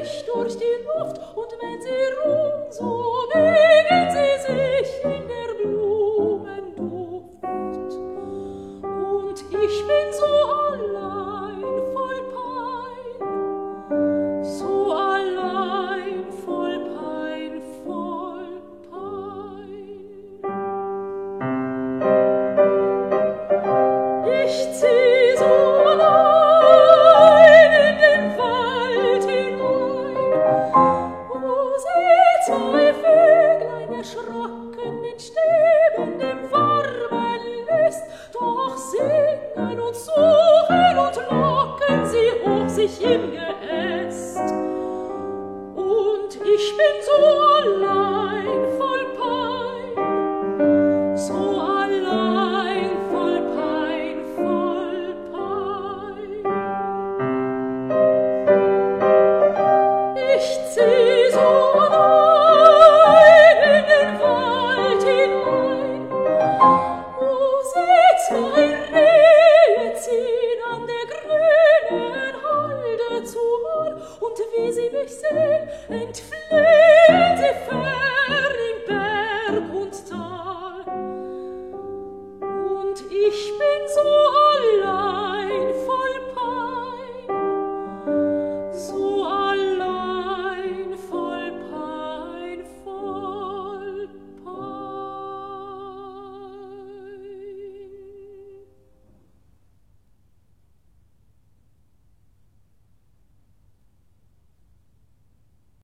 er stürzt in Luft erschrocken mit stebendem warmen List, doch singen und suchen und locken sie hoch sich im Gehör. wie sie mich sehn, entflehen sie fern in Berg und Tal. Und ich bin so